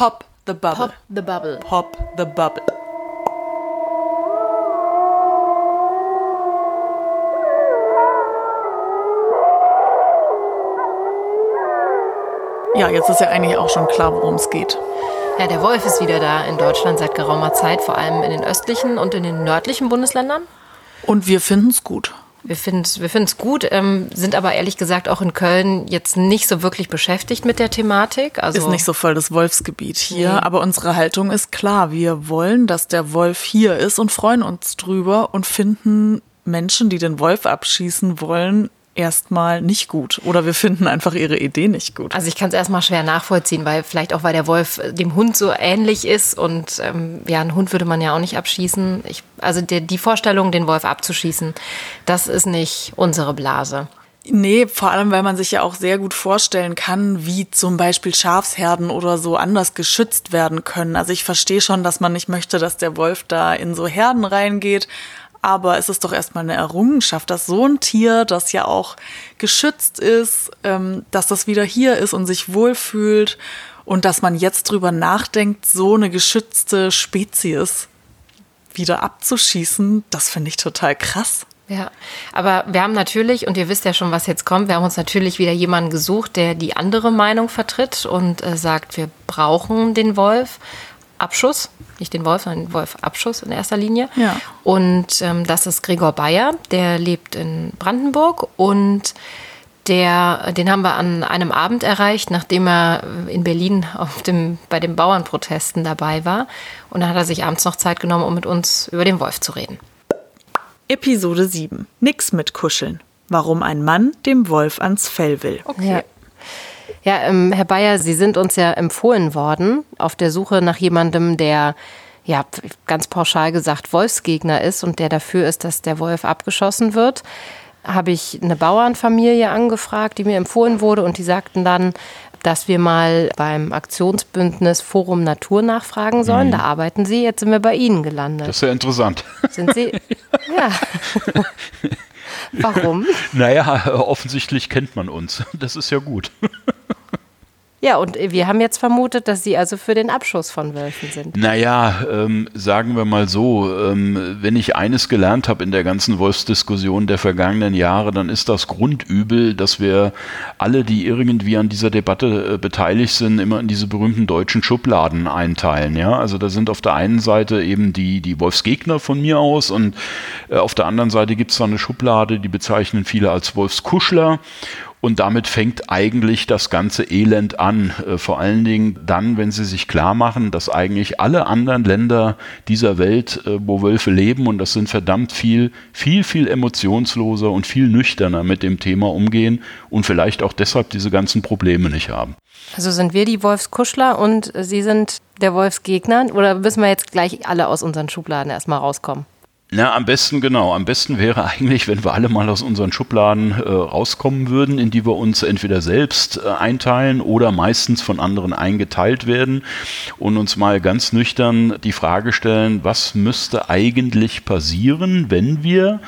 Pop the Bubble. Pop the Bubble. Pop the Bubble. Ja, jetzt ist ja eigentlich auch schon klar, worum es geht. Ja, der Wolf ist wieder da in Deutschland seit geraumer Zeit, vor allem in den östlichen und in den nördlichen Bundesländern. Und wir finden es gut. Wir finden es wir gut, ähm, sind aber ehrlich gesagt auch in Köln jetzt nicht so wirklich beschäftigt mit der Thematik. Also ist nicht so voll das Wolfsgebiet hier, nee. aber unsere Haltung ist klar. Wir wollen, dass der Wolf hier ist und freuen uns drüber und finden Menschen, die den Wolf abschießen wollen, erstmal nicht gut oder wir finden einfach ihre Idee nicht gut. Also ich kann es erstmal schwer nachvollziehen, weil vielleicht auch weil der Wolf äh, dem Hund so ähnlich ist und ähm, ja, einen Hund würde man ja auch nicht abschießen. Ich, also die, die Vorstellung, den Wolf abzuschießen, das ist nicht unsere Blase. Nee, vor allem, weil man sich ja auch sehr gut vorstellen kann, wie zum Beispiel Schafsherden oder so anders geschützt werden können. Also ich verstehe schon, dass man nicht möchte, dass der Wolf da in so Herden reingeht, aber es ist doch erstmal eine Errungenschaft, dass so ein Tier, das ja auch geschützt ist, ähm, dass das wieder hier ist und sich wohlfühlt und dass man jetzt drüber nachdenkt, so eine geschützte Spezies wieder abzuschießen, das finde ich total krass. Ja, aber wir haben natürlich, und ihr wisst ja schon, was jetzt kommt, wir haben uns natürlich wieder jemanden gesucht, der die andere Meinung vertritt und äh, sagt, wir brauchen den Wolf. Abschuss, nicht den Wolf, sondern den Wolf-Abschuss in erster Linie. Ja. Und ähm, das ist Gregor Bayer, der lebt in Brandenburg und der, den haben wir an einem Abend erreicht, nachdem er in Berlin auf dem, bei den Bauernprotesten dabei war. Und dann hat er sich abends noch Zeit genommen, um mit uns über den Wolf zu reden. Episode 7. Nix mit Kuscheln. Warum ein Mann dem Wolf ans Fell will. Okay. Ja. Ja, ähm, Herr Bayer, Sie sind uns ja empfohlen worden auf der Suche nach jemandem, der ja, ganz pauschal gesagt Wolfsgegner ist und der dafür ist, dass der Wolf abgeschossen wird, habe ich eine Bauernfamilie angefragt, die mir empfohlen wurde und die sagten dann, dass wir mal beim Aktionsbündnis Forum Natur nachfragen sollen. Mhm. Da arbeiten Sie, jetzt sind wir bei Ihnen gelandet. Das ist ja interessant. Sind Sie? ja. Warum? Naja, offensichtlich kennt man uns. Das ist ja gut. Ja, und wir haben jetzt vermutet, dass Sie also für den Abschuss von Wölfen sind. Naja, ähm, sagen wir mal so, ähm, wenn ich eines gelernt habe in der ganzen Wolfsdiskussion der vergangenen Jahre, dann ist das Grundübel, dass wir alle, die irgendwie an dieser Debatte äh, beteiligt sind, immer in diese berühmten deutschen Schubladen einteilen. Ja, also da sind auf der einen Seite eben die, die Wolfsgegner von mir aus und äh, auf der anderen Seite gibt es da eine Schublade, die bezeichnen viele als Wolfskuschler. Und damit fängt eigentlich das ganze Elend an. Äh, vor allen Dingen dann, wenn sie sich klar machen, dass eigentlich alle anderen Länder dieser Welt, äh, wo Wölfe leben, und das sind verdammt viel, viel, viel emotionsloser und viel nüchterner mit dem Thema umgehen und vielleicht auch deshalb diese ganzen Probleme nicht haben. Also sind wir die Wolfskuschler und Sie sind der Wolfsgegner? Oder müssen wir jetzt gleich alle aus unseren Schubladen erstmal rauskommen? Na, am besten genau. Am besten wäre eigentlich, wenn wir alle mal aus unseren Schubladen äh, rauskommen würden, in die wir uns entweder selbst äh, einteilen oder meistens von anderen eingeteilt werden und uns mal ganz nüchtern die Frage stellen, was müsste eigentlich passieren, wenn wir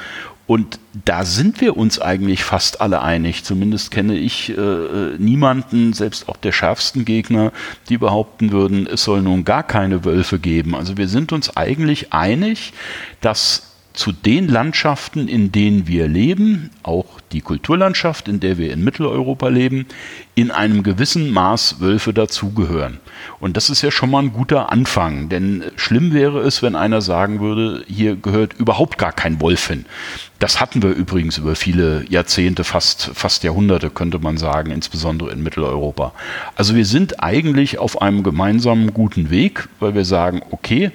und da sind wir uns eigentlich fast alle einig. Zumindest kenne ich äh, niemanden, selbst auch der schärfsten Gegner, die behaupten würden, es soll nun gar keine Wölfe geben. Also wir sind uns eigentlich einig, dass zu den Landschaften, in denen wir leben, auch die Kulturlandschaft, in der wir in Mitteleuropa leben, in einem gewissen Maß Wölfe dazugehören. Und das ist ja schon mal ein guter Anfang, denn schlimm wäre es, wenn einer sagen würde, hier gehört überhaupt gar kein Wolf hin. Das hatten wir übrigens über viele Jahrzehnte, fast, fast Jahrhunderte, könnte man sagen, insbesondere in Mitteleuropa. Also wir sind eigentlich auf einem gemeinsamen guten Weg, weil wir sagen, okay,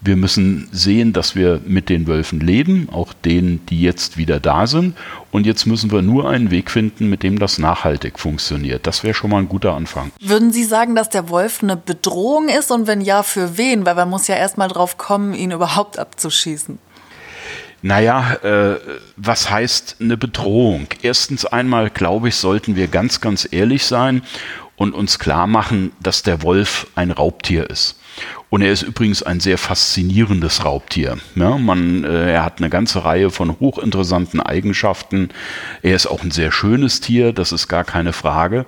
wir müssen sehen, dass wir mit den Wölfen leben, auch denen, die jetzt wieder da sind. Und jetzt müssen wir nur einen Weg finden, mit dem das nachhaltig funktioniert. Das wäre schon mal ein guter Anfang. Würden Sie sagen, dass der Wolf eine Bedrohung ist? Und wenn ja, für wen? Weil man muss ja erstmal drauf kommen, ihn überhaupt abzuschießen. Naja, äh, was heißt eine Bedrohung? Erstens einmal, glaube ich, sollten wir ganz, ganz ehrlich sein und uns klar machen, dass der Wolf ein Raubtier ist. Und er ist übrigens ein sehr faszinierendes Raubtier. Ja, man, äh, er hat eine ganze Reihe von hochinteressanten Eigenschaften. Er ist auch ein sehr schönes Tier, das ist gar keine Frage.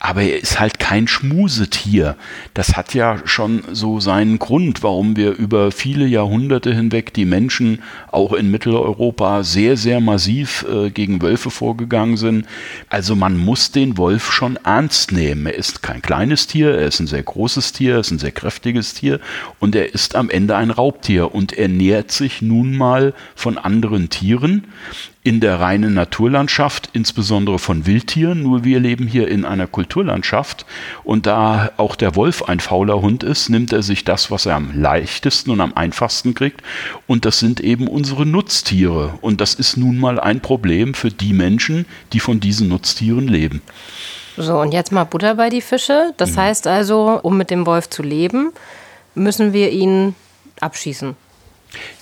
Aber er ist halt kein Schmusetier. Das hat ja schon so seinen Grund, warum wir über viele Jahrhunderte hinweg die Menschen auch in Mitteleuropa sehr, sehr massiv äh, gegen Wölfe vorgegangen sind. Also man muss den Wolf schon ernst nehmen. Er ist kein kleines Tier, er ist ein sehr großes Tier, er ist ein sehr kräftiges Tier und er ist am Ende ein Raubtier und er nährt sich nun mal von anderen Tieren in der reinen Naturlandschaft, insbesondere von Wildtieren. Nur wir leben hier in einer Kulturlandschaft und da auch der Wolf ein fauler Hund ist, nimmt er sich das, was er am leichtesten und am einfachsten kriegt und das sind eben unsere Nutztiere und das ist nun mal ein Problem für die Menschen, die von diesen Nutztieren leben. So, und jetzt mal Butter bei die Fische. Das mhm. heißt also, um mit dem Wolf zu leben, müssen wir ihn abschießen.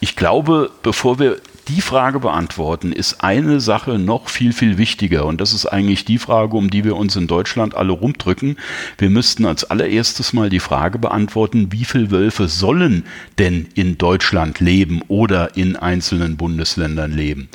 Ich glaube, bevor wir die Frage beantworten, ist eine Sache noch viel, viel wichtiger. Und das ist eigentlich die Frage, um die wir uns in Deutschland alle rumdrücken. Wir müssten als allererstes mal die Frage beantworten, wie viele Wölfe sollen denn in Deutschland leben oder in einzelnen Bundesländern leben?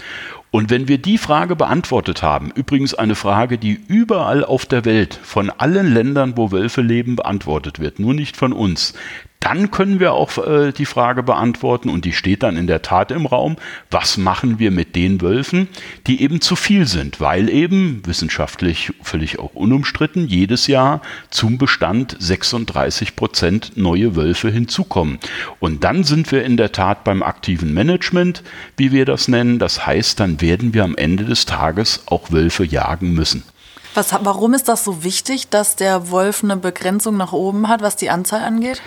Und wenn wir die Frage beantwortet haben, übrigens eine Frage, die überall auf der Welt von allen Ländern, wo Wölfe leben, beantwortet wird, nur nicht von uns, dann können wir auch äh, die Frage beantworten, und die steht dann in der Tat im Raum, was machen wir mit den Wölfen, die eben zu viel sind, weil eben wissenschaftlich völlig auch unumstritten jedes Jahr zum Bestand 36 Prozent neue Wölfe hinzukommen. Und dann sind wir in der Tat beim aktiven Management, wie wir das nennen. Das heißt, dann werden wir am Ende des Tages auch Wölfe jagen müssen. Was, warum ist das so wichtig, dass der Wolf eine Begrenzung nach oben hat, was die Anzahl angeht?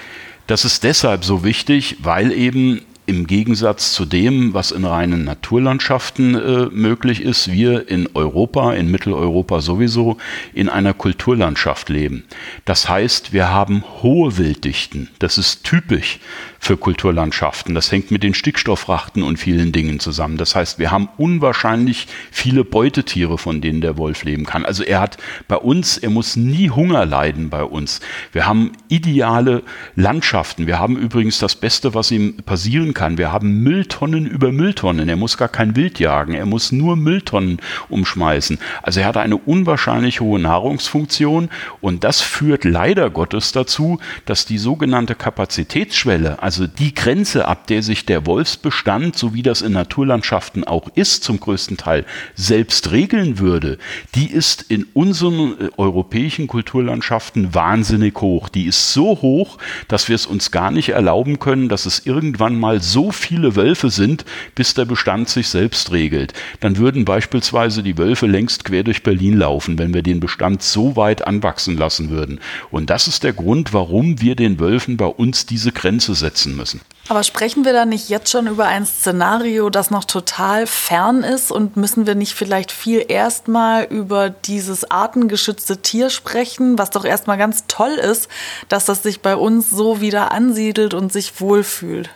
Das ist deshalb so wichtig, weil eben im Gegensatz zu dem, was in reinen Naturlandschaften äh, möglich ist, wir in Europa, in Mitteleuropa sowieso, in einer Kulturlandschaft leben. Das heißt, wir haben hohe Wilddichten. Das ist typisch für Kulturlandschaften. Das hängt mit den Stickstoffrachten und vielen Dingen zusammen. Das heißt, wir haben unwahrscheinlich viele Beutetiere, von denen der Wolf leben kann. Also er hat bei uns, er muss nie Hunger leiden bei uns. Wir haben ideale Landschaften. Wir haben übrigens das Beste, was ihm passieren kann. Wir haben Mülltonnen über Mülltonnen. Er muss gar kein Wild jagen. Er muss nur Mülltonnen umschmeißen. Also er hat eine unwahrscheinlich hohe Nahrungsfunktion und das führt leider Gottes dazu, dass die sogenannte Kapazitätsschwelle, also also die Grenze, ab der sich der Wolfsbestand, so wie das in Naturlandschaften auch ist, zum größten Teil selbst regeln würde, die ist in unseren äh, europäischen Kulturlandschaften wahnsinnig hoch. Die ist so hoch, dass wir es uns gar nicht erlauben können, dass es irgendwann mal so viele Wölfe sind, bis der Bestand sich selbst regelt. Dann würden beispielsweise die Wölfe längst quer durch Berlin laufen, wenn wir den Bestand so weit anwachsen lassen würden. Und das ist der Grund, warum wir den Wölfen bei uns diese Grenze setzen müssen. Aber sprechen wir da nicht jetzt schon über ein Szenario, das noch total fern ist und müssen wir nicht vielleicht viel erstmal über dieses artengeschützte Tier sprechen, was doch erstmal ganz toll ist, dass das sich bei uns so wieder ansiedelt und sich wohlfühlt?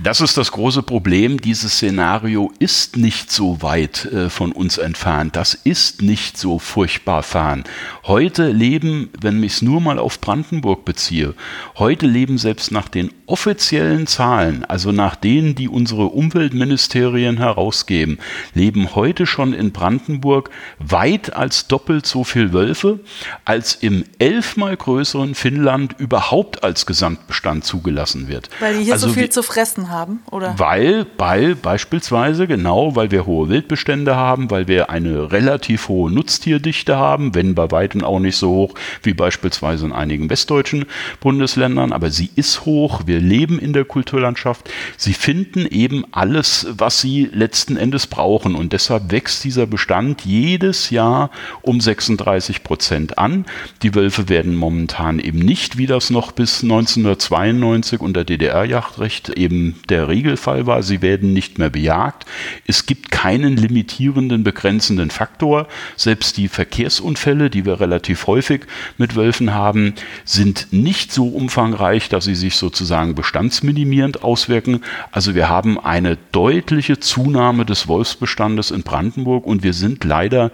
Das ist das große Problem. Dieses Szenario ist nicht so weit äh, von uns entfernt. Das ist nicht so furchtbar fern. Heute leben, wenn ich es nur mal auf Brandenburg beziehe, heute leben selbst nach den offiziellen Zahlen, also nach denen, die unsere Umweltministerien herausgeben, leben heute schon in Brandenburg weit als doppelt so viel Wölfe, als im elfmal größeren Finnland überhaupt als Gesamtbestand zugelassen wird. Weil die hier also so viel zu fressen haben, oder? Weil, weil beispielsweise, genau, weil wir hohe Wildbestände haben, weil wir eine relativ hohe Nutztierdichte haben, wenn bei weitem auch nicht so hoch wie beispielsweise in einigen westdeutschen Bundesländern, aber sie ist hoch, wir leben in der Kulturlandschaft, sie finden eben alles, was sie letzten Endes brauchen und deshalb wächst dieser Bestand jedes Jahr um 36 Prozent an. Die Wölfe werden momentan eben nicht, wie das noch bis 1992 unter DDR-Jachtrecht eben der Regelfall war, sie werden nicht mehr bejagt. Es gibt keinen limitierenden, begrenzenden Faktor. Selbst die Verkehrsunfälle, die wir relativ häufig mit Wölfen haben, sind nicht so umfangreich, dass sie sich sozusagen bestandsminimierend auswirken. Also wir haben eine deutliche Zunahme des Wolfsbestandes in Brandenburg und wir sind leider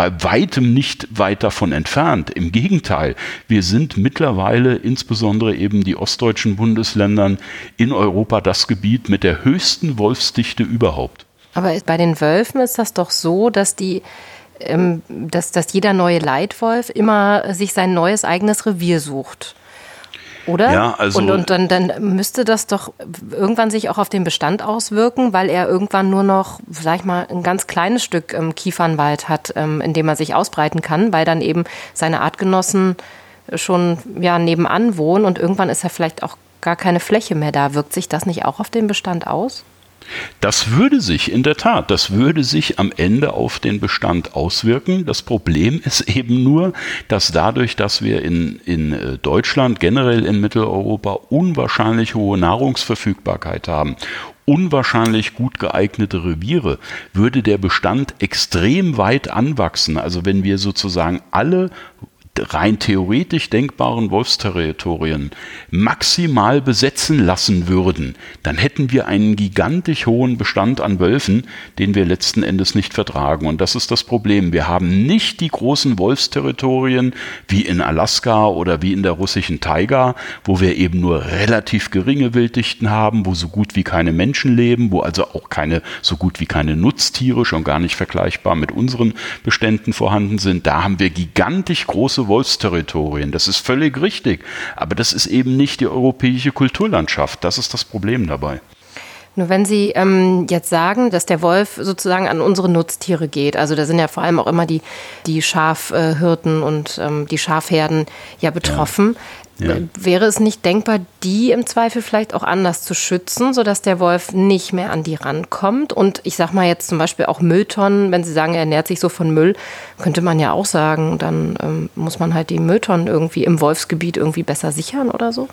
bei weitem nicht weit davon entfernt. Im Gegenteil, wir sind mittlerweile insbesondere eben die ostdeutschen Bundesländern in Europa das Gebiet mit der höchsten Wolfsdichte überhaupt. Aber bei den Wölfen ist das doch so, dass die ähm, dass, dass jeder neue Leitwolf immer sich sein neues eigenes Revier sucht. Oder? Ja, also und, und dann, dann müsste das doch irgendwann sich auch auf den Bestand auswirken, weil er irgendwann nur noch, sag ich mal, ein ganz kleines Stück ähm, Kiefernwald hat, ähm, in dem er sich ausbreiten kann, weil dann eben seine Artgenossen schon ja, nebenan wohnen und irgendwann ist er vielleicht auch gar keine Fläche mehr da. Wirkt sich das nicht auch auf den Bestand aus? Das würde sich in der Tat, das würde sich am Ende auf den Bestand auswirken. Das Problem ist eben nur, dass dadurch, dass wir in, in äh, Deutschland, generell in Mitteleuropa unwahrscheinlich hohe Nahrungsverfügbarkeit haben unwahrscheinlich gut geeignete Reviere, würde der Bestand extrem weit anwachsen. Also wenn wir sozusagen alle rein theoretisch denkbaren Wolfsterritorien maximal besetzen lassen würden, dann hätten wir einen gigantisch hohen Bestand an Wölfen, den wir letzten Endes nicht vertragen. Und das ist das Problem. Wir haben nicht die großen Wolfsterritorien wie in Alaska oder wie in der russischen Taiga, wo wir eben nur relativ geringe Wilddichten haben, wo so gut wie keine Menschen leben, wo also auch keine so gut wie keine Nutztiere schon gar nicht vergleichbar mit unseren Beständen vorhanden sind. Da haben wir gigantisch große Wolfsterritorien. Das ist völlig richtig. Aber das ist eben nicht die europäische Kulturlandschaft. Das ist das Problem dabei. Nur wenn Sie ähm, jetzt sagen, dass der Wolf sozusagen an unsere Nutztiere geht, also da sind ja vor allem auch immer die, die Schafhirten und ähm, die Schafherden ja betroffen. Ja. Wäre es nicht denkbar, die im Zweifel vielleicht auch anders zu schützen, sodass der Wolf nicht mehr an die rankommt? Und ich sage mal jetzt zum Beispiel auch Mülltonnen, wenn Sie sagen, er ernährt sich so von Müll, könnte man ja auch sagen, dann ähm, muss man halt die Mülltonnen irgendwie im Wolfsgebiet irgendwie besser sichern oder so?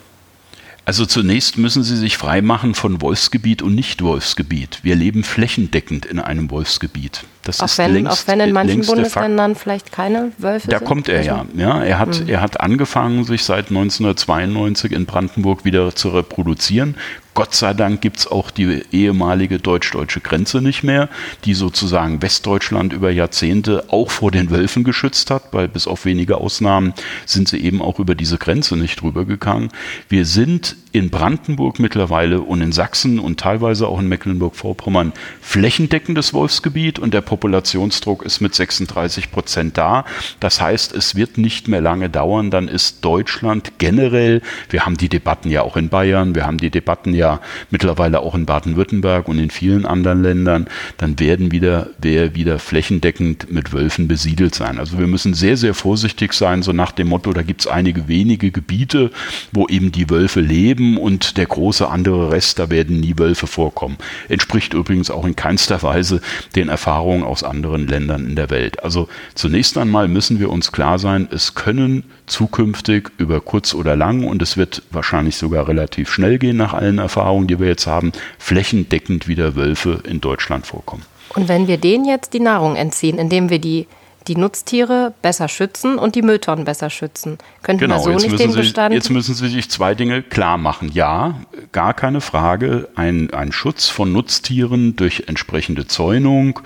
Also zunächst müssen Sie sich freimachen von Wolfsgebiet und Nicht-Wolfsgebiet. Wir leben flächendeckend in einem Wolfsgebiet. Das auch, ist wenn, längst, auch wenn in manchen Bundesländern vielleicht keine Wölfe da sind? Da kommt er ja. Also- ja er, hat, mhm. er hat angefangen, sich seit 1992 in Brandenburg wieder zu reproduzieren, Gott sei Dank gibt es auch die ehemalige deutsch-deutsche Grenze nicht mehr, die sozusagen Westdeutschland über Jahrzehnte auch vor den Wölfen geschützt hat, weil bis auf wenige Ausnahmen sind sie eben auch über diese Grenze nicht drüber gegangen. Wir sind in Brandenburg mittlerweile und in Sachsen und teilweise auch in Mecklenburg-Vorpommern flächendeckendes Wolfsgebiet und der Populationsdruck ist mit 36 Prozent da. Das heißt, es wird nicht mehr lange dauern, dann ist Deutschland generell, wir haben die Debatten ja auch in Bayern, wir haben die Debatten ja mittlerweile auch in Baden-Württemberg und in vielen anderen Ländern, dann werden wieder, wer wieder flächendeckend mit Wölfen besiedelt sein. Also wir müssen sehr, sehr vorsichtig sein, so nach dem Motto, da gibt es einige wenige Gebiete, wo eben die Wölfe leben und der große andere Rest, da werden nie Wölfe vorkommen. Entspricht übrigens auch in keinster Weise den Erfahrungen aus anderen Ländern in der Welt. Also zunächst einmal müssen wir uns klar sein, es können zukünftig über kurz oder lang und es wird wahrscheinlich sogar relativ schnell gehen nach allen Erfahrungen, die wir jetzt haben, flächendeckend wieder Wölfe in Deutschland vorkommen. Und wenn wir denen jetzt die Nahrung entziehen, indem wir die die Nutztiere besser schützen und die Mülltonnen besser schützen. Könnten genau, wir so nicht den Sie, Bestand. Jetzt müssen Sie sich zwei Dinge klar machen. Ja, gar keine Frage, ein, ein Schutz von Nutztieren durch entsprechende Zäunung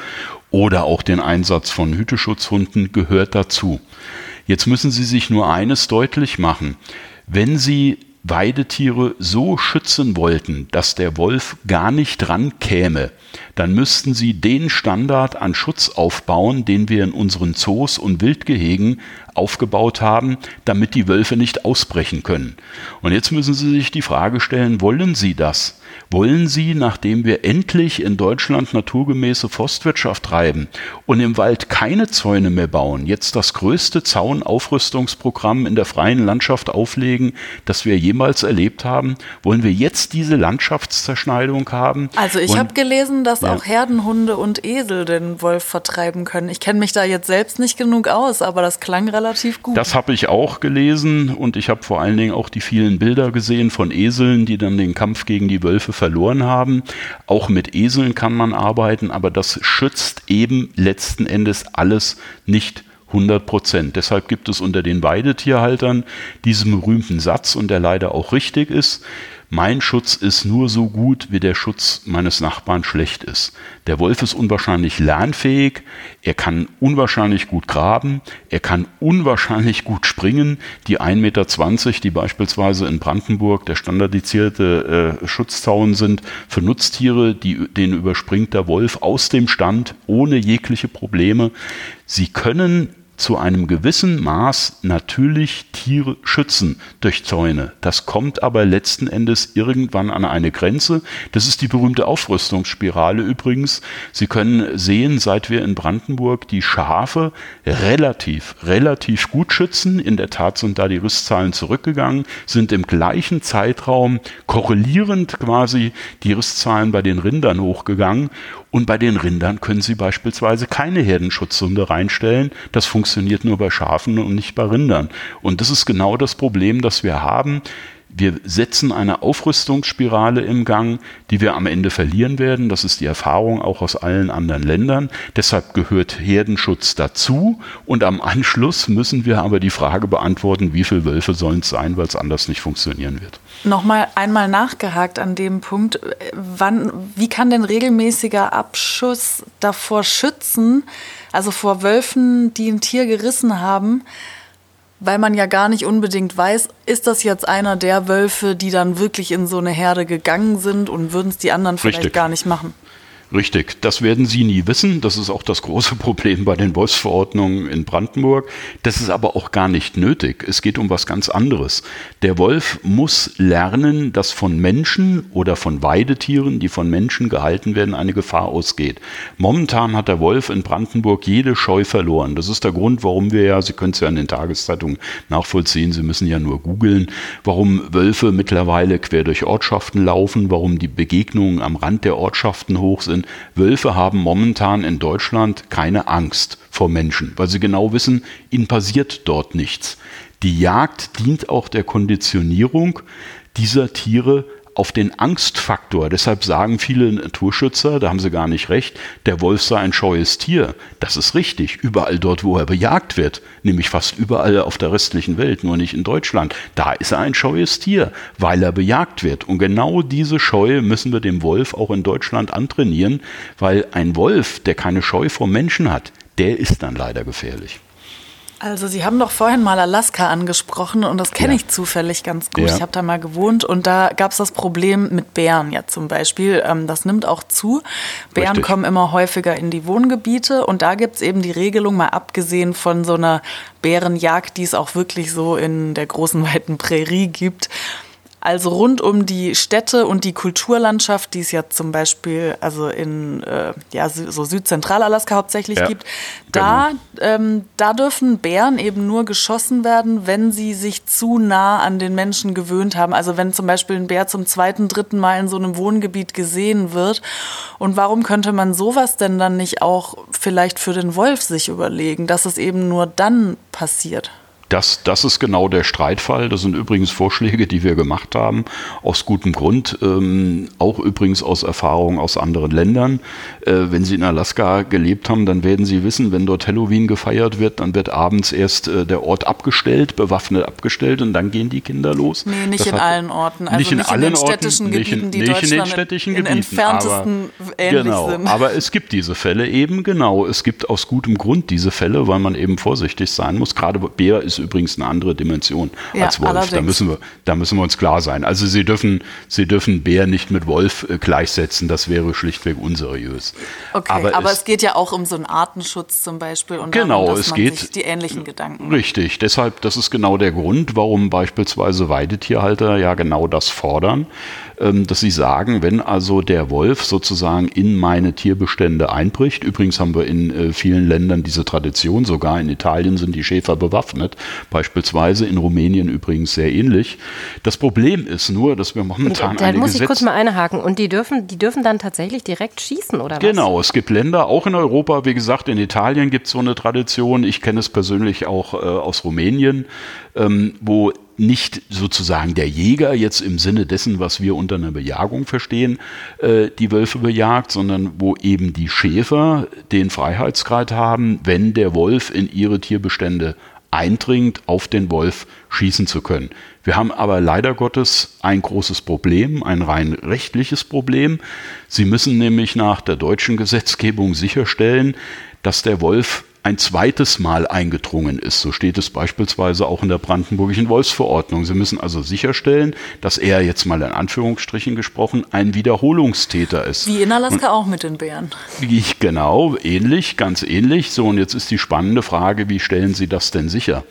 oder auch den Einsatz von Hüteschutzhunden gehört dazu. Jetzt müssen Sie sich nur eines deutlich machen. Wenn Sie Weidetiere so schützen wollten, dass der Wolf gar nicht rankäme, dann müssten sie den Standard an Schutz aufbauen, den wir in unseren Zoos und Wildgehegen aufgebaut haben, damit die Wölfe nicht ausbrechen können. Und jetzt müssen Sie sich die Frage stellen, wollen Sie das? Wollen Sie, nachdem wir endlich in Deutschland naturgemäße Forstwirtschaft treiben und im Wald keine Zäune mehr bauen, jetzt das größte Zaunaufrüstungsprogramm in der freien Landschaft auflegen, das wir jemals erlebt haben? Wollen wir jetzt diese Landschaftszerschneidung haben? Also ich habe gelesen, dass ja. auch Herdenhunde und Esel den Wolf vertreiben können. Ich kenne mich da jetzt selbst nicht genug aus, aber das klang relativ gut. Das habe ich auch gelesen und ich habe vor allen Dingen auch die vielen Bilder gesehen von Eseln, die dann den Kampf gegen die Wölfe verloren haben. Auch mit Eseln kann man arbeiten, aber das schützt eben letzten Endes alles nicht 100 Prozent. Deshalb gibt es unter den Weidetierhaltern diesen berühmten Satz und der leider auch richtig ist. Mein Schutz ist nur so gut, wie der Schutz meines Nachbarn schlecht ist. Der Wolf ist unwahrscheinlich lernfähig, er kann unwahrscheinlich gut graben, er kann unwahrscheinlich gut springen. Die 1,20 Meter, die beispielsweise in Brandenburg der standardisierte äh, Schutzzaun sind für Nutztiere, die, den überspringt der Wolf aus dem Stand ohne jegliche Probleme. Sie können zu einem gewissen Maß natürlich Tiere schützen durch Zäune. Das kommt aber letzten Endes irgendwann an eine Grenze. Das ist die berühmte Aufrüstungsspirale übrigens. Sie können sehen, seit wir in Brandenburg die Schafe relativ, relativ gut schützen. In der Tat sind da die Rüstzahlen zurückgegangen, sind im gleichen Zeitraum korrelierend quasi die Rüstzahlen bei den Rindern hochgegangen. Und bei den Rindern können Sie beispielsweise keine Herdenschutzhunde reinstellen. Das funktioniert nur bei Schafen und nicht bei Rindern. Und das ist genau das Problem, das wir haben. Wir setzen eine Aufrüstungsspirale im Gang, die wir am Ende verlieren werden. Das ist die Erfahrung auch aus allen anderen Ländern. Deshalb gehört Herdenschutz dazu. Und am Anschluss müssen wir aber die Frage beantworten, wie viele Wölfe sollen es sein, weil es anders nicht funktionieren wird. Nochmal einmal nachgehakt an dem Punkt. Wann, wie kann denn regelmäßiger Abschuss davor schützen, also vor Wölfen, die ein Tier gerissen haben? Weil man ja gar nicht unbedingt weiß, ist das jetzt einer der Wölfe, die dann wirklich in so eine Herde gegangen sind und würden es die anderen vielleicht Richtig. gar nicht machen. Richtig, das werden Sie nie wissen. Das ist auch das große Problem bei den Wolfsverordnungen in Brandenburg. Das ist aber auch gar nicht nötig. Es geht um was ganz anderes. Der Wolf muss lernen, dass von Menschen oder von Weidetieren, die von Menschen gehalten werden, eine Gefahr ausgeht. Momentan hat der Wolf in Brandenburg jede Scheu verloren. Das ist der Grund, warum wir ja, Sie können es ja in den Tageszeitungen nachvollziehen, Sie müssen ja nur googeln, warum Wölfe mittlerweile quer durch Ortschaften laufen, warum die Begegnungen am Rand der Ortschaften hoch sind. Wölfe haben momentan in Deutschland keine Angst vor Menschen, weil sie genau wissen, ihnen passiert dort nichts. Die Jagd dient auch der Konditionierung dieser Tiere auf den Angstfaktor. Deshalb sagen viele Naturschützer, da haben sie gar nicht recht, der Wolf sei ein scheues Tier. Das ist richtig. Überall dort, wo er bejagt wird, nämlich fast überall auf der restlichen Welt, nur nicht in Deutschland, da ist er ein scheues Tier, weil er bejagt wird. Und genau diese Scheu müssen wir dem Wolf auch in Deutschland antrainieren, weil ein Wolf, der keine Scheu vor Menschen hat, der ist dann leider gefährlich. Also Sie haben doch vorhin mal Alaska angesprochen und das kenne Ja. ich zufällig ganz gut. Ja. Ich habe da mal gewohnt und da gab es das Problem mit Bären ja zum Beispiel. Ähm, das nimmt auch zu. Bären Richtig. kommen immer häufiger in die Wohngebiete und da gibt es eben die Regelung, mal abgesehen von so einer Bärenjagd, die es auch wirklich so in der großen, weiten Prärie gibt. Also rund um die Städte und die Kulturlandschaft, die es ja zum Beispiel also in äh, ja, so Südzentralalaska hauptsächlich Ja, gibt, da, genau. ähm, da dürfen Bären eben nur geschossen werden, wenn sie sich zu nah an den Menschen gewöhnt haben. Also wenn zum Beispiel ein Bär zum zweiten, dritten Mal in so einem Wohngebiet gesehen wird. Und warum könnte man sowas denn dann nicht auch vielleicht für den Wolf sich überlegen, dass es eben nur dann passiert? Das, das ist genau der Streitfall. Das sind übrigens Vorschläge, die wir gemacht haben, aus gutem Grund, ähm, auch übrigens aus Erfahrungen aus anderen Ländern. Äh, wenn Sie in Alaska gelebt haben, dann werden Sie wissen, wenn dort Halloween gefeiert wird, dann wird abends erst äh, der Ort abgestellt, bewaffnet abgestellt und dann gehen die Kinder los. Nee, nicht Das in hat- allen Orten. Also nicht in allen den Orten, städtischen nicht in- Gebieten, die nicht in den Deutschland städtischen in Gebieten, entferntesten aber- ähnlich genau, sind. aber es gibt diese Fälle eben, genau. Es gibt aus gutem Grund diese Fälle, weil man eben vorsichtig sein muss. Gerade Bär ist übrigens eine andere Dimension Ja, als Wolf. Da müssen, wir, da müssen wir uns klar sein. Also Sie dürfen, Sie dürfen Bär nicht mit Wolf äh, gleichsetzen. Das wäre schlichtweg unseriös. Okay, aber, es, geht ja auch um so einen Artenschutz zum Beispiel und Genau, darum, dass es geht- die ähnlichen Gedanken Richtig, deshalb, das ist genau der Grund, warum beispielsweise Weidetierhalter ja genau das fordern, ähm, dass sie sagen, wenn also der Wolf sozusagen in meine Tierbestände einbricht, übrigens haben wir in äh, vielen Ländern diese Tradition, sogar in Italien sind die Schäfer bewaffnet, beispielsweise in Rumänien übrigens sehr ähnlich. Das Problem ist nur, dass wir momentan Da eine muss ich kurz Gesetz mal einhaken. Und die dürfen, die dürfen dann tatsächlich direkt schießen, oder was? Genau, es gibt Länder, auch in Europa, wie gesagt, in Italien gibt es so eine Tradition. Ich kenne es persönlich auch äh, aus Rumänien, ähm, wo nicht sozusagen der Jäger jetzt im Sinne dessen, was wir unter einer Bejagung verstehen, äh, die Wölfe bejagt, sondern wo eben die Schäfer den Freiheitsgrad haben, wenn der Wolf in ihre Tierbestände eindringend auf den Wolf schießen zu können. Wir haben aber leider Gottes ein großes Problem, ein rein rechtliches Problem. Sie müssen nämlich nach der deutschen Gesetzgebung sicherstellen, dass der Wolf ein zweites Mal eingedrungen ist. So steht es beispielsweise auch in der brandenburgischen Wolfsverordnung. Sie müssen also sicherstellen, dass er jetzt mal in Anführungsstrichen gesprochen ein Wiederholungstäter ist. Wie in Alaska und, auch mit den Bären. Genau, ähnlich, ganz ähnlich. So, und jetzt ist die spannende Frage, wie stellen Sie das denn sicher?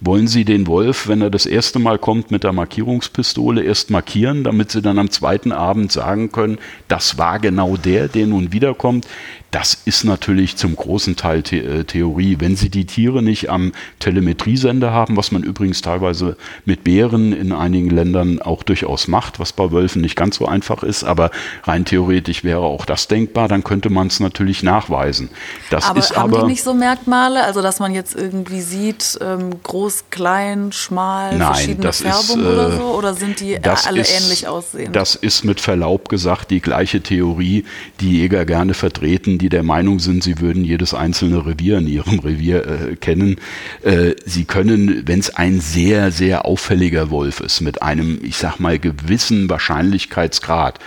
Wollen Sie den Wolf, wenn er das erste Mal kommt, mit der Markierungspistole erst markieren, damit Sie dann am zweiten Abend sagen können, das war genau der, der nun wiederkommt? Das ist natürlich zum großen Teil The äh, Theorie. Wenn Sie die Tiere nicht am Telemetriesender haben, was man übrigens teilweise mit Bären in einigen Ländern auch durchaus macht, was bei Wölfen nicht ganz so einfach ist, aber rein theoretisch wäre auch das denkbar, dann könnte man es natürlich nachweisen. Das aber ist haben aber, die nicht so Merkmale, also dass man jetzt irgendwie sieht, ähm, groß, klein, schmal, Nein, verschiedene das Färbung ist, äh, oder so? Oder sind die alle ist, ähnlich aussehen? Das ist mit Verlaub gesagt die gleiche Theorie, die Jäger gerne vertreten, die der Meinung sind, sie würden jedes einzelne Revier in ihrem Revier äh, kennen. Äh, sie können, wenn es ein sehr, sehr auffälliger Wolf ist, mit einem, ich sag mal, gewissen Wahrscheinlichkeitsgrad,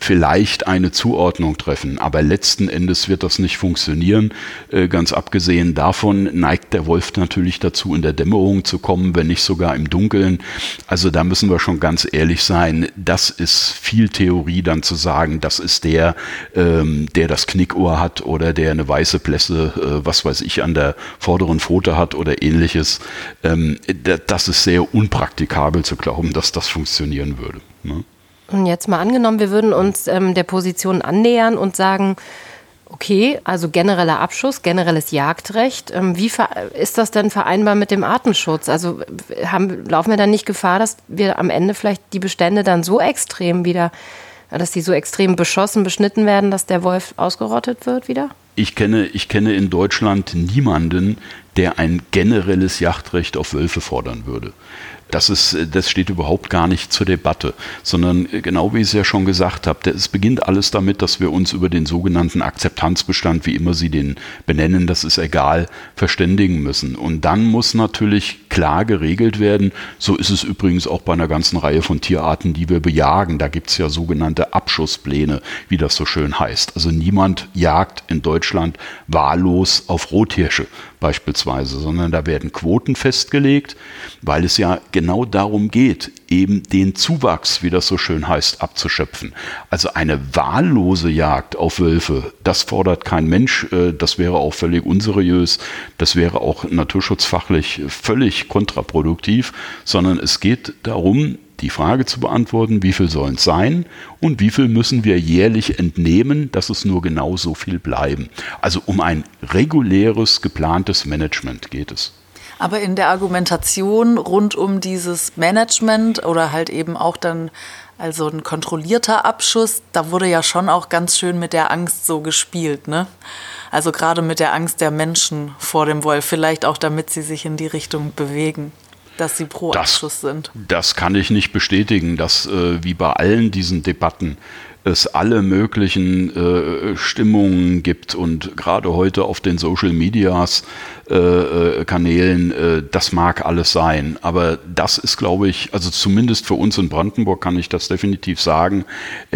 vielleicht eine Zuordnung treffen, aber letzten Endes wird das nicht funktionieren. Äh, ganz abgesehen davon neigt der Wolf natürlich dazu, in der Dämmerung zu kommen, wenn nicht sogar im Dunkeln. Also da müssen wir schon ganz ehrlich sein, das ist viel Theorie dann zu sagen, das ist der, ähm, der das Knickohr hat oder der eine weiße Plässe, äh, was weiß ich, an der vorderen Pfote hat oder ähnliches. Ähm, das ist sehr unpraktikabel zu glauben, dass das funktionieren würde. Ne? Und jetzt mal angenommen, wir würden uns ähm, der Position annähern und sagen, okay, also genereller Abschuss, generelles Jagdrecht. Ähm, wie ist das denn vereinbar mit dem Artenschutz? Also haben, laufen wir dann nicht Gefahr, dass wir am Ende vielleicht die Bestände dann so extrem wieder, dass die so extrem beschossen, beschnitten werden, dass der Wolf ausgerottet wird wieder? Ich kenne, ich kenne in Deutschland niemanden, der ein generelles Jagdrecht auf Wölfe fordern würde. Das, ist, das steht überhaupt gar nicht zur Debatte, sondern äh, genau wie ich es ja schon gesagt habe, es beginnt alles damit, dass wir uns über den sogenannten Akzeptanzbestand, wie immer Sie den benennen, das ist egal, verständigen müssen. Und dann muss natürlich klar geregelt werden, so ist es übrigens auch bei einer ganzen Reihe von Tierarten, die wir bejagen. Da gibt es ja sogenannte Abschusspläne, wie das so schön heißt. Also niemand jagt in Deutschland wahllos auf Rothirsche beispielsweise, sondern da werden Quoten festgelegt, weil es ja genau darum geht, eben den Zuwachs, wie das so schön heißt, abzuschöpfen. Also eine wahllose Jagd auf Wölfe, das fordert kein Mensch, äh, das wäre auch völlig unseriös, das wäre auch naturschutzfachlich völlig kontraproduktiv, sondern es geht darum, die Frage zu beantworten, wie viel sollen es sein und wie viel müssen wir jährlich entnehmen, dass es nur genau so viel bleiben. Also um ein reguläres, geplantes Management geht es. Aber in der Argumentation rund um dieses Management oder halt eben auch dann also ein kontrollierter Abschuss, da wurde ja schon auch ganz schön mit der Angst so gespielt, ne? Also gerade mit der Angst der Menschen vor dem Wolf, vielleicht auch damit sie sich in die Richtung bewegen dass sie pro das, Abschuss sind. Das kann ich nicht bestätigen, dass äh, wie bei allen diesen Debatten es alle möglichen äh, Stimmungen gibt und gerade heute auf den Social Medias äh, äh, Kanälen, äh, das mag alles sein. Aber das ist, glaube ich, also zumindest für uns in Brandenburg kann ich das definitiv sagen,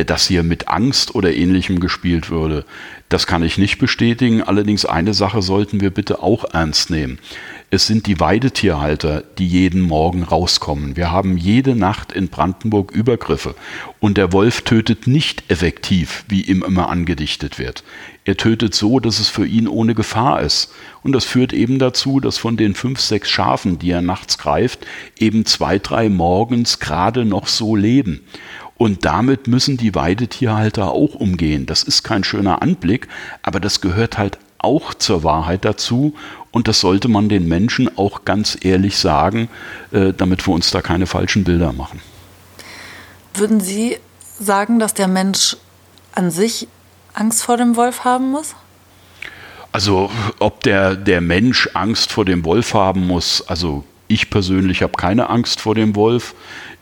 dass hier mit Angst oder ähnlichem gespielt würde. Das kann ich nicht bestätigen. Allerdings eine Sache sollten wir bitte auch ernst nehmen. Es sind die Weidetierhalter, die jeden Morgen rauskommen. Wir haben jede Nacht in Brandenburg Übergriffe. Und der Wolf tötet nicht effektiv, wie ihm immer angedichtet wird. Er tötet so, dass es für ihn ohne Gefahr ist. Und das führt eben dazu, dass von den fünf, sechs Schafen, die er nachts greift, eben zwei, drei morgens gerade noch so leben. Und damit müssen die Weidetierhalter auch umgehen. Das ist kein schöner Anblick, aber das gehört halt auch zur Wahrheit dazu. Und das sollte man den Menschen auch ganz ehrlich sagen, äh, damit wir uns da keine falschen Bilder machen. Würden Sie sagen, dass der Mensch an sich Angst vor dem Wolf haben muss? Also ob der, der Mensch Angst vor dem Wolf haben muss, also ich persönlich habe keine Angst vor dem Wolf.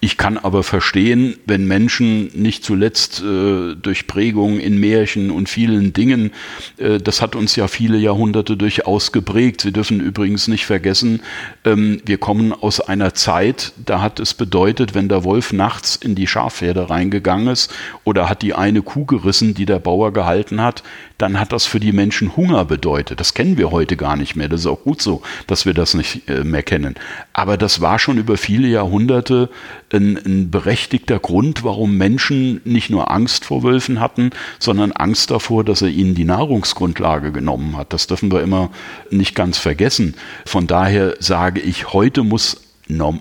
Ich kann aber verstehen, wenn Menschen nicht zuletzt äh, durch Prägung in Märchen und vielen Dingen, äh, das hat uns ja viele Jahrhunderte durchaus geprägt. Sie dürfen übrigens nicht vergessen, ähm, wir kommen aus einer Zeit, da hat es bedeutet, wenn der Wolf nachts in die Schafherde reingegangen ist oder hat die eine Kuh gerissen, die der Bauer gehalten hat, dann hat das für die Menschen Hunger bedeutet. Das kennen wir heute gar nicht mehr. Das ist auch gut so, dass wir das nicht äh, mehr kennen. Aber das war schon über viele Jahrhunderte ein, ein berechtigter Grund, warum Menschen nicht nur Angst vor Wölfen hatten, sondern Angst davor, dass er ihnen die Nahrungsgrundlage genommen hat. Das dürfen wir immer nicht ganz vergessen. Von daher sage ich, heute muss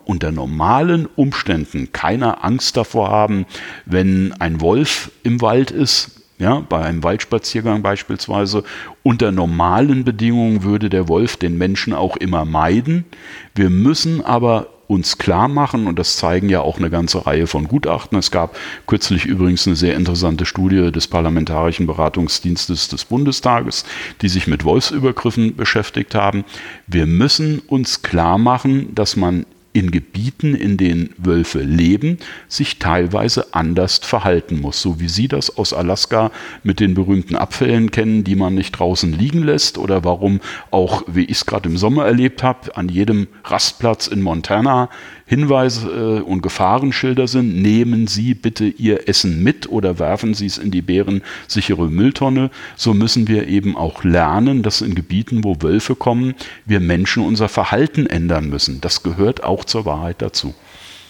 unter normalen Umständen keiner Angst davor haben, wenn ein Wolf im Wald ist, ja, bei einem Waldspaziergang beispielsweise. Unter normalen Bedingungen würde der Wolf den Menschen auch immer meiden. Wir müssen aber uns klar machen, und das zeigen ja auch eine ganze Reihe von Gutachten. Es gab kürzlich übrigens eine sehr interessante Studie des Parlamentarischen Beratungsdienstes des Bundestages, die sich mit Wolfsübergriffen beschäftigt haben. Wir müssen uns klar machen, dass man in Gebieten, in denen Wölfe leben, sich teilweise anders verhalten muss. So wie Sie das aus Alaska mit den berühmten Abfällen kennen, die man nicht draußen liegen lässt oder warum auch, wie ich es gerade im Sommer erlebt habe, an jedem Rastplatz in Montana Hinweise äh, und Gefahrenschilder sind, nehmen Sie bitte Ihr Essen mit oder werfen Sie es in die bärensichere Mülltonne. So müssen wir eben auch lernen, dass in Gebieten, wo Wölfe kommen, wir Menschen unser Verhalten ändern müssen. Das gehört auch zur Wahrheit dazu.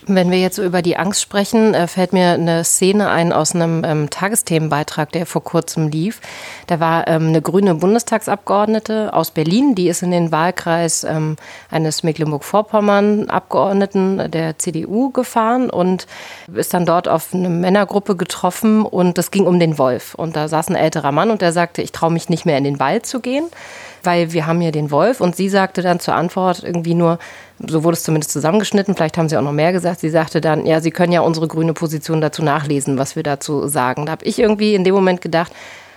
Wenn wir jetzt so über die Angst sprechen, äh, fällt mir eine Szene ein aus einem ähm, Tagesthemenbeitrag, der vor kurzem lief. Da war ähm, eine grüne Bundestagsabgeordnete aus Berlin, die ist in den Wahlkreis ähm, eines Mecklenburg-Vorpommern-Abgeordneten der CDU gefahren und ist dann dort auf eine Männergruppe getroffen und es ging um den Wolf. Und da saß ein älterer Mann und der sagte, ich traue mich nicht mehr in den Wald zu gehen weil wir haben hier den Wolf. Und sie sagte dann zur Antwort irgendwie nur, so wurde es zumindest zusammengeschnitten, vielleicht haben sie auch noch mehr gesagt, sie sagte dann, ja, Sie können ja unsere grüne Position dazu nachlesen, was wir dazu sagen. Da habe ich irgendwie in dem Moment gedacht,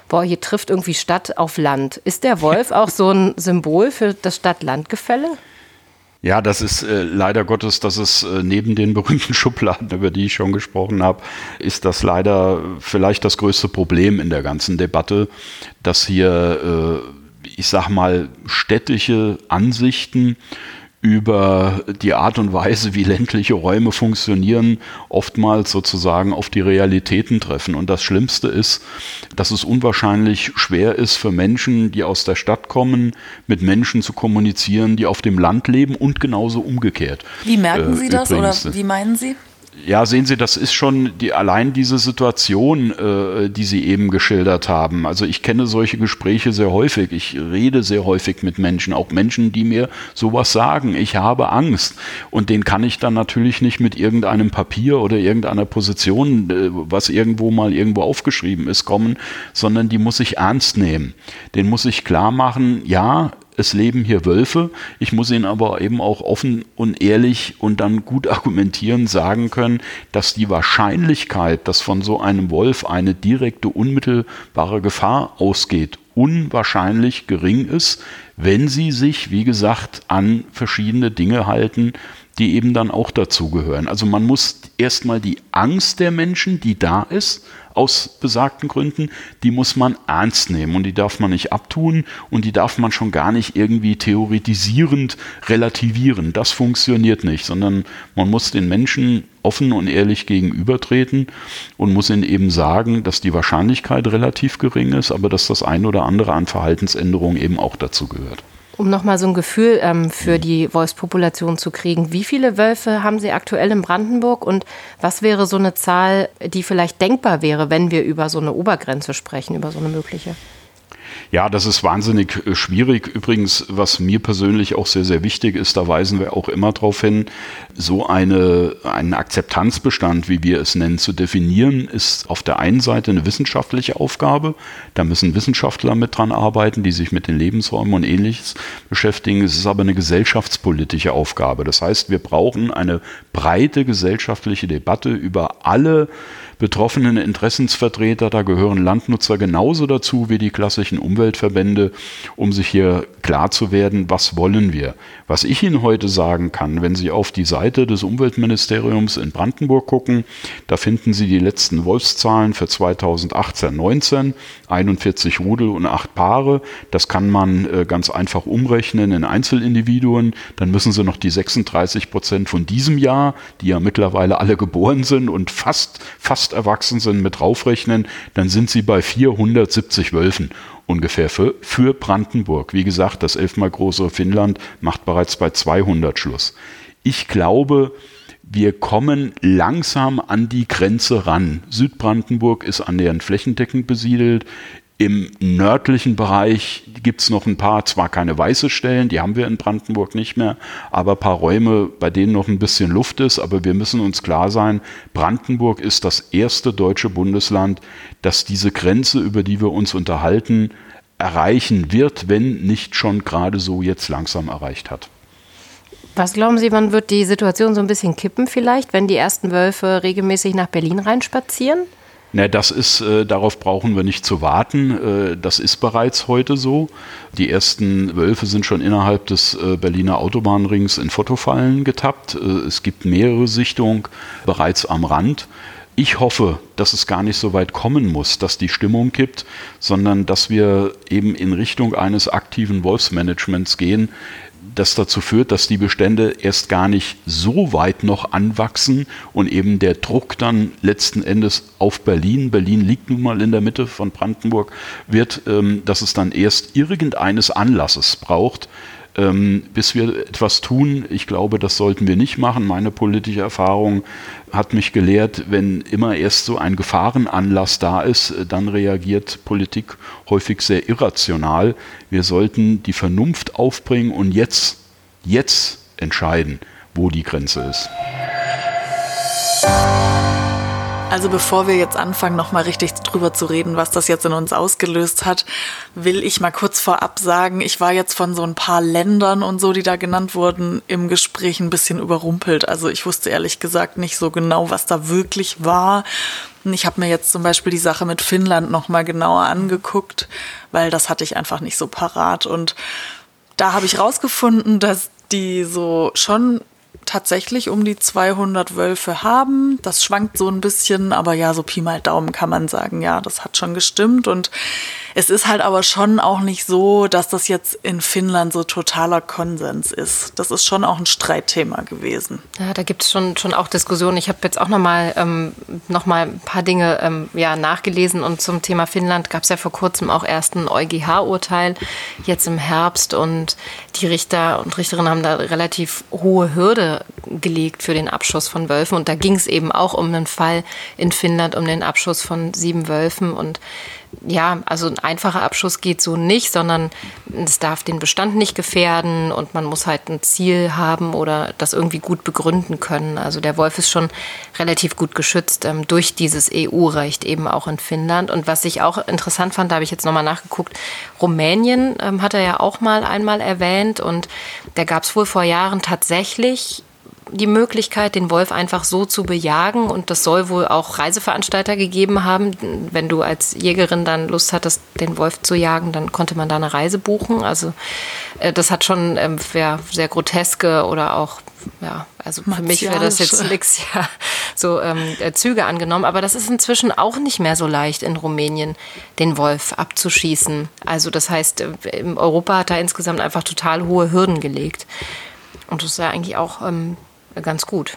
boah, hier trifft irgendwie Stadt auf Land. Ist der Wolf auch so ein Symbol für das Stadt-Land-Gefälle? Ja, das ist äh, leider Gottes, dass es äh, neben den berühmten Schubladen, über die ich schon gesprochen habe, ist das leider vielleicht das größte Problem in der ganzen Debatte, dass hier äh, ich sag mal, städtische Ansichten über die Art und Weise, wie ländliche Räume funktionieren, oftmals sozusagen auf die Realitäten treffen. Und das Schlimmste ist, dass es unwahrscheinlich schwer ist für Menschen, die aus der Stadt kommen, mit Menschen zu kommunizieren, die auf dem Land leben und genauso umgekehrt. Wie merken Sie äh, das oder wie meinen Sie? Ja, sehen Sie, das ist schon die, allein diese Situation, äh, die Sie eben geschildert haben. Also ich kenne solche Gespräche sehr häufig. Ich rede sehr häufig mit Menschen, auch Menschen, die mir sowas sagen. Ich habe Angst. Und den kann ich dann natürlich nicht mit irgendeinem Papier oder irgendeiner Position, äh, was irgendwo mal irgendwo aufgeschrieben ist, kommen, sondern die muss ich ernst nehmen. Den muss ich klar machen, ja, es leben hier Wölfe. Ich muss ihnen aber eben auch offen und ehrlich und dann gut argumentieren sagen können, dass die Wahrscheinlichkeit, dass von so einem Wolf eine direkte, unmittelbare Gefahr ausgeht, unwahrscheinlich gering ist, wenn sie sich, wie gesagt, an verschiedene Dinge halten, die eben dann auch dazugehören. Also man muss erstmal die Angst der Menschen, die da ist, aus besagten Gründen, die muss man ernst nehmen und die darf man nicht abtun und die darf man schon gar nicht irgendwie theoretisierend relativieren. Das funktioniert nicht, sondern man muss den Menschen offen und ehrlich gegenübertreten und muss ihnen eben sagen, dass die Wahrscheinlichkeit relativ gering ist, aber dass das ein oder andere an Verhaltensänderungen eben auch dazu gehört. Um nochmal so ein Gefühl ähm, für die Wolfspopulation zu kriegen, wie viele Wölfe haben Sie aktuell in Brandenburg und was wäre so eine Zahl, die vielleicht denkbar wäre, wenn wir über so eine Obergrenze sprechen, über so eine mögliche? Ja, das ist wahnsinnig äh, schwierig. Übrigens, was mir persönlich auch sehr, sehr wichtig ist, da weisen wir auch immer darauf hin, so eine, einen Akzeptanzbestand, wie wir es nennen, zu definieren, ist auf der einen Seite eine wissenschaftliche Aufgabe. Da müssen Wissenschaftler mit dran arbeiten, die sich mit den Lebensräumen und ähnliches beschäftigen. Es ist aber eine gesellschaftspolitische Aufgabe. Das heißt, wir brauchen eine breite gesellschaftliche Debatte über alle betroffenen Interessensvertreter. Da gehören Landnutzer genauso dazu wie die klassischen Umweltverbände, um sich hier klar zu werden, was wollen wir. Was ich Ihnen heute sagen kann, wenn Sie auf die Seite des Umweltministeriums in Brandenburg gucken, da finden Sie die letzten Wolfszahlen für 2018-19, 41 Rudel und 8 Paare. Das kann man äh, ganz einfach umrechnen in Einzelindividuen. Dann müssen Sie noch die 36 Prozent von diesem Jahr, die ja mittlerweile alle geboren sind und fast, fast erwachsen sind, mit draufrechnen. Dann sind Sie bei 470 Wölfen ungefähr für, für Brandenburg. Wie gesagt, das elfmal größere Finnland macht bereits bei 200 Schluss. Ich glaube, wir kommen langsam an die Grenze ran. Südbrandenburg ist annähernd flächendeckend besiedelt. Im nördlichen Bereich gibt es noch ein paar, zwar keine weiße Stellen, die haben wir in Brandenburg nicht mehr, aber ein paar Räume, bei denen noch ein bisschen Luft ist. Aber wir müssen uns klar sein, Brandenburg ist das erste deutsche Bundesland, das diese Grenze, über die wir uns unterhalten, erreichen wird, wenn nicht schon gerade so jetzt langsam erreicht hat. Was glauben Sie, wann wird die Situation so ein bisschen kippen vielleicht, wenn die ersten Wölfe regelmäßig nach Berlin reinspazieren? Na, das ist, äh, darauf brauchen wir nicht zu warten. Äh, das ist bereits heute so. Die ersten Wölfe sind schon innerhalb des äh, Berliner Autobahnrings in Fotofallen getappt. Äh, es gibt mehrere Sichtungen bereits am Rand. Ich hoffe, dass es gar nicht so weit kommen muss, dass die Stimmung kippt, sondern dass wir eben in Richtung eines aktiven Wolfsmanagements gehen, das dazu führt, dass die Bestände erst gar nicht so weit noch anwachsen und eben der Druck dann letzten Endes auf Berlin, Berlin liegt nun mal in der Mitte von Brandenburg, wird, ähm, dass es dann erst irgendeines Anlasses braucht, ähm, bis wir etwas tun. Ich glaube, das sollten wir nicht machen. Meine politische Erfahrung hat mich gelehrt, wenn immer erst so ein Gefahrenanlass da ist, dann reagiert Politik häufig sehr irrational. Wir sollten die Vernunft aufbringen und jetzt, jetzt entscheiden, wo die Grenze ist. Also bevor wir jetzt anfangen, nochmal richtig drüber zu reden, was das jetzt in uns ausgelöst hat, will ich mal kurz vorab sagen, ich war jetzt von so ein paar Ländern und so, die da genannt wurden, im Gespräch ein bisschen überrumpelt. Also ich wusste ehrlich gesagt nicht so genau, was da wirklich war. Ich habe mir jetzt zum Beispiel die Sache mit Finnland nochmal genauer angeguckt, weil das hatte ich einfach nicht so parat. Und da habe ich rausgefunden, dass die so schon tatsächlich um die 200 Wölfe haben. Das schwankt so ein bisschen, aber ja, so Pi mal Daumen kann man sagen, ja, das hat schon gestimmt. Und es ist halt aber schon auch nicht so, dass das jetzt in Finnland so totaler Konsens ist. Das ist schon auch ein Streitthema gewesen. Ja, da gibt es schon, schon auch Diskussionen. Ich habe jetzt auch nochmal ähm, noch ein paar Dinge ähm, ja, nachgelesen und zum Thema Finnland gab es ja vor kurzem auch erst ein EuGH-Urteil, jetzt im Herbst. Und die Richter und Richterinnen haben da relativ hohe Hürde gelegt für den Abschuss von Wölfen. Und da ging es eben auch um einen Fall in Finnland, um den Abschuss von sieben Wölfen. Und ja, also ein einfacher Abschuss geht so nicht, sondern es darf den Bestand nicht gefährden und man muss halt ein Ziel haben oder das irgendwie gut begründen können. Also der Wolf ist schon relativ gut geschützt ähm, durch dieses EU-Recht eben auch in Finnland. Und was ich auch interessant fand, da habe ich jetzt nochmal nachgeguckt, Rumänien ähm, hat er ja auch mal einmal erwähnt und da gab es wohl vor Jahren tatsächlich die Möglichkeit, den Wolf einfach so zu bejagen. Und das soll wohl auch Reiseveranstalter gegeben haben. Wenn du als Jägerin dann Lust hattest, den Wolf zu jagen, dann konnte man da eine Reise buchen. Also äh, das hat schon ähm, ja, sehr groteske oder auch ja, also für mich wäre das jetzt nichts, ja, so ähm, äh, Züge angenommen. Aber das ist inzwischen auch nicht mehr so leicht in Rumänien, den Wolf abzuschießen. Also das heißt, äh, Europa hat da insgesamt einfach total hohe Hürden gelegt. Und das ist ja eigentlich auch ähm, ganz gut.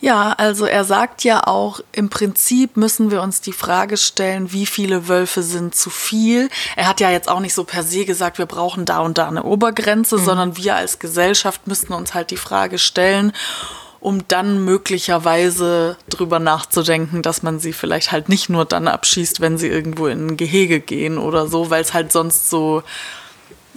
Ja, also er sagt ja auch, im Prinzip müssen wir uns die Frage stellen, wie viele Wölfe sind zu viel. Er hat ja jetzt auch nicht so per se gesagt, wir brauchen da und da eine Obergrenze, mhm. sondern wir als Gesellschaft müssten uns halt die Frage stellen, um dann möglicherweise drüber nachzudenken, dass man sie vielleicht halt nicht nur dann abschießt, wenn sie irgendwo in ein Gehege gehen oder so, weil es halt sonst so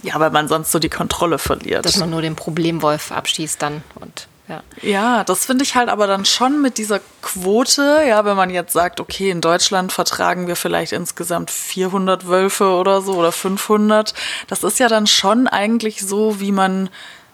ja, weil man sonst so die Kontrolle verliert. Dass man nur den Problemwolf abschießt dann und ja. ja, das finde ich halt aber dann schon mit dieser Quote, ja, wenn man jetzt sagt, okay, in Deutschland vertragen wir vielleicht insgesamt 400 Wölfe oder so oder 500, das ist ja dann schon eigentlich so, wie man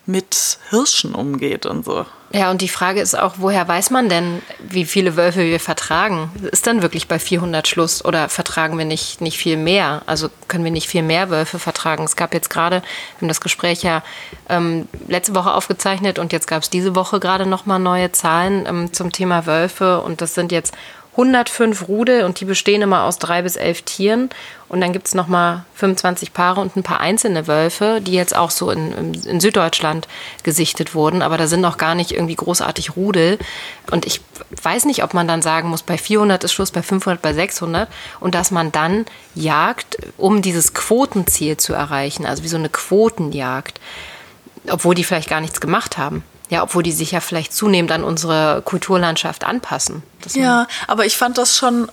mit Hirschen umgeht und so. Ja, und die Frage ist auch, woher weiß man denn, wie viele Wölfe wir vertragen? Ist dann wirklich bei 400 Schluss oder vertragen wir nicht, nicht viel mehr? Also können wir nicht viel mehr Wölfe vertragen? Es gab jetzt gerade, wir haben das Gespräch ja ähm, letzte Woche aufgezeichnet und jetzt gab es diese Woche gerade nochmal neue Zahlen ähm, zum Thema Wölfe und das sind jetzt 105 Rudel und die bestehen immer aus drei bis elf Tieren. Und dann gibt es nochmal 25 Paare und ein paar einzelne Wölfe, die jetzt auch so in, in, Süddeutschland gesichtet wurden. Aber da sind noch gar nicht irgendwie großartig Rudel. Und ich weiß nicht, ob man dann sagen muss, bei 400 ist Schluss, bei 500, bei 600. Und dass man dann jagt, um dieses Quotenziel zu erreichen. Also wie so eine Quotenjagd. Obwohl die vielleicht gar nichts gemacht haben. Ja, obwohl die sich ja vielleicht zunehmend an unsere Kulturlandschaft anpassen. ja, aber ich fand das schon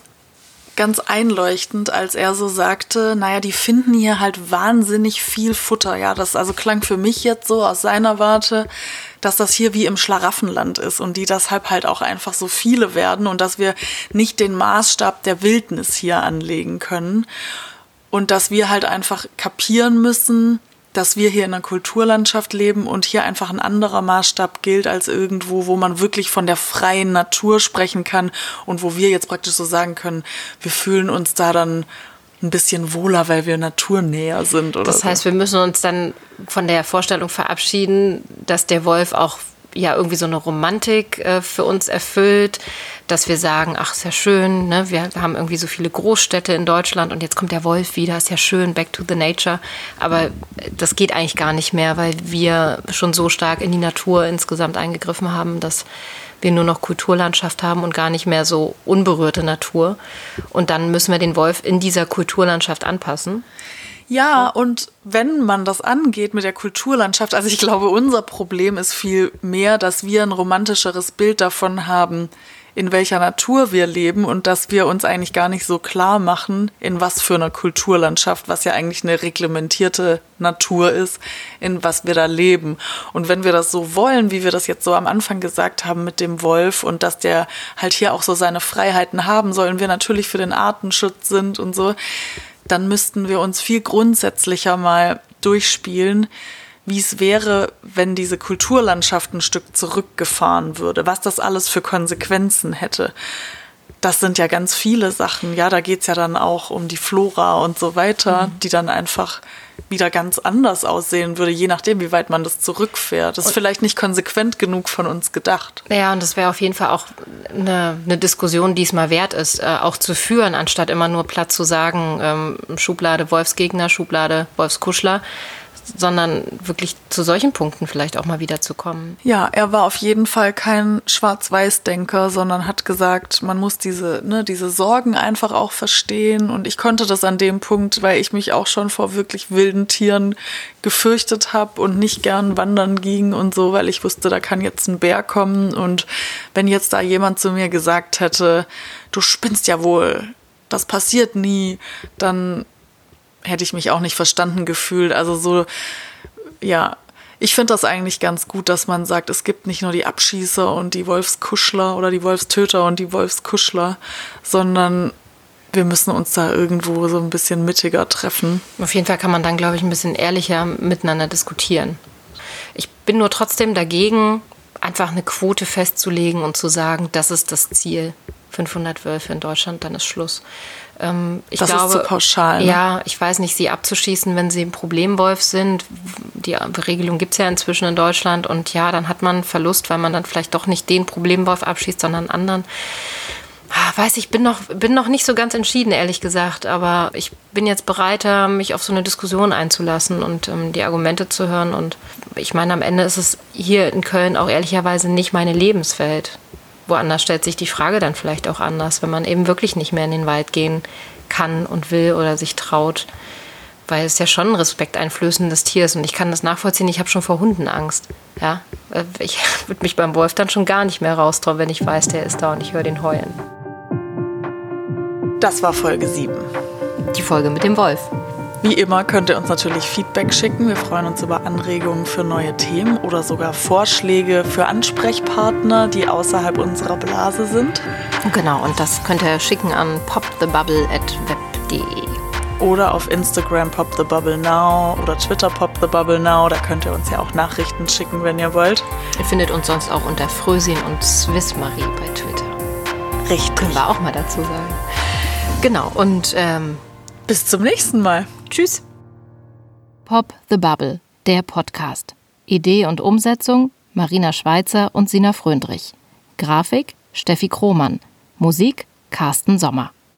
ganz einleuchtend, als er so sagte, naja, die finden hier halt wahnsinnig viel Futter. Ja, das also klang für mich jetzt so aus seiner Warte, dass das hier wie im Schlaraffenland ist und die deshalb halt auch einfach so viele werden und dass wir nicht den Maßstab der Wildnis hier anlegen können und dass wir halt einfach kapieren müssen, dass wir hier in einer Kulturlandschaft leben und hier einfach ein anderer Maßstab gilt als irgendwo, wo man wirklich von der freien Natur sprechen kann und wo wir jetzt praktisch so sagen können, wir fühlen uns da dann ein bisschen wohler, weil wir naturnäher sind. Oder das heißt, so. wir müssen uns dann von der Vorstellung verabschieden, dass der Wolf auch ja irgendwie so eine Romantik äh, für uns erfüllt, dass wir sagen, ach, ist ja schön, ne? wir haben irgendwie so viele Großstädte in Deutschland und jetzt kommt der Wolf wieder, ist ja schön, back to the nature. Aber das geht eigentlich gar nicht mehr, weil wir schon so stark in die Natur insgesamt eingegriffen haben, dass wir nur noch Kulturlandschaft haben und gar nicht mehr so unberührte Natur. Und dann müssen wir den Wolf in dieser Kulturlandschaft anpassen. Ja, und wenn man das angeht mit der Kulturlandschaft, also ich glaube, unser Problem ist viel mehr, dass wir ein romantischeres Bild davon haben, in welcher Natur wir leben und dass wir uns eigentlich gar nicht so klar machen, in was für einer Kulturlandschaft, was ja eigentlich eine reglementierte Natur ist, in was wir da leben. Und wenn wir das so wollen, wie wir das jetzt so am Anfang gesagt haben mit dem Wolf und dass der halt hier auch so seine Freiheiten haben sollen, wir natürlich für den Artenschutz sind und so, dann müssten wir uns viel grundsätzlicher mal durchspielen, wie es wäre, wenn diese Kulturlandschaft ein Stück zurückgefahren würde, was das alles für Konsequenzen hätte. Das sind ja ganz viele Sachen. Ja, da geht's ja dann auch um die Flora und so weiter, mhm. die dann einfach wieder ganz anders aussehen würde, je nachdem, wie weit man das zurückfährt. Das ist und vielleicht nicht konsequent genug von uns gedacht. Ja, und das wäre auf jeden Fall auch eine, eine, Diskussion, die es mal wert ist, äh, auch zu führen, anstatt immer nur platt zu sagen, ähm, Schublade Wolfsgegner, Schublade Wolfskuschler sondern wirklich zu solchen Punkten vielleicht auch mal wieder zu kommen. Ja, er war auf jeden Fall kein Schwarz-Weiß-Denker, sondern hat gesagt, man muss diese, ne, diese Sorgen einfach auch verstehen. Und ich konnte das an dem Punkt, weil ich mich auch schon vor wirklich wilden Tieren gefürchtet habe und nicht gern wandern ging und so, weil ich wusste, da kann jetzt ein Bär kommen. Und wenn jetzt da jemand zu mir gesagt hätte, du spinnst ja wohl, das passiert nie, dann hätte ich mich auch nicht verstanden gefühlt. Also so, ja, ich finde das eigentlich ganz gut, dass man sagt, es gibt nicht nur die Abschießer und die Wolfskuschler oder die Wolfstöter und die Wolfskuschler, sondern wir müssen uns da irgendwo so ein bisschen mittiger treffen. Auf jeden Fall kann man dann, glaube ich, ein bisschen ehrlicher miteinander diskutieren. Ich bin nur trotzdem dagegen, einfach eine Quote festzulegen und zu sagen, das ist das Ziel. 500 Wölfe in Deutschland, dann ist Schluss. Ähm, ich das glaube, ist zu pauschal. Ne? Ja, ich weiß nicht, sie abzuschießen, wenn sie ein Problemwolf sind. Die Regelung gibt es ja inzwischen in Deutschland und ja, dann hat man Verlust, weil man dann vielleicht doch nicht den Problemwolf abschießt, sondern einen anderen. Ah, weiß ich, bin noch, bin noch nicht so ganz entschieden, ehrlich gesagt, aber ich bin jetzt bereiter, mich auf so eine Diskussion einzulassen und ähm, die Argumente zu hören. Und ich meine, am Ende ist es hier in Köln auch ehrlicherweise nicht meine Lebenswelt woanders stellt sich die Frage dann vielleicht auch anders, wenn man eben wirklich nicht mehr in den Wald gehen kann und will oder sich traut. Weil es ja schon ein respekteinflößendes Tier ist und ich kann das nachvollziehen. Ich habe schon vor Hunden Angst. Ja, äh, ich würde mich beim Wolf dann schon gar nicht mehr raustrauen, wenn ich weiß, der ist da und ich höre den heulen. Das war Folge 7. Die Folge mit dem Wolf. Wie immer könnt ihr uns natürlich Feedback schicken. Wir freuen uns über Anregungen für neue Themen oder sogar Vorschläge für Ansprechpartner, die außerhalb unserer Blase sind. Genau, und das könnt ihr schicken an popthebubble.web.de. oder auf Instagram Pop the Bubble Now oder Twitter Pop the Bubble Now. Da könnt ihr uns ja auch Nachrichten schicken, wenn ihr wollt. Ihr findet uns sonst auch unter Frösin und Swissmarie bei Twitter. Richtig. Können wir auch mal dazu sagen. Genau, und ähm, bis zum nächsten Mal. Tschüss. Pop the Bubble, der Podcast. Idee und Umsetzung Marina Schweizer und Sina Fröndrich. Grafik Steffi Krohmann. Musik Carsten Sommer.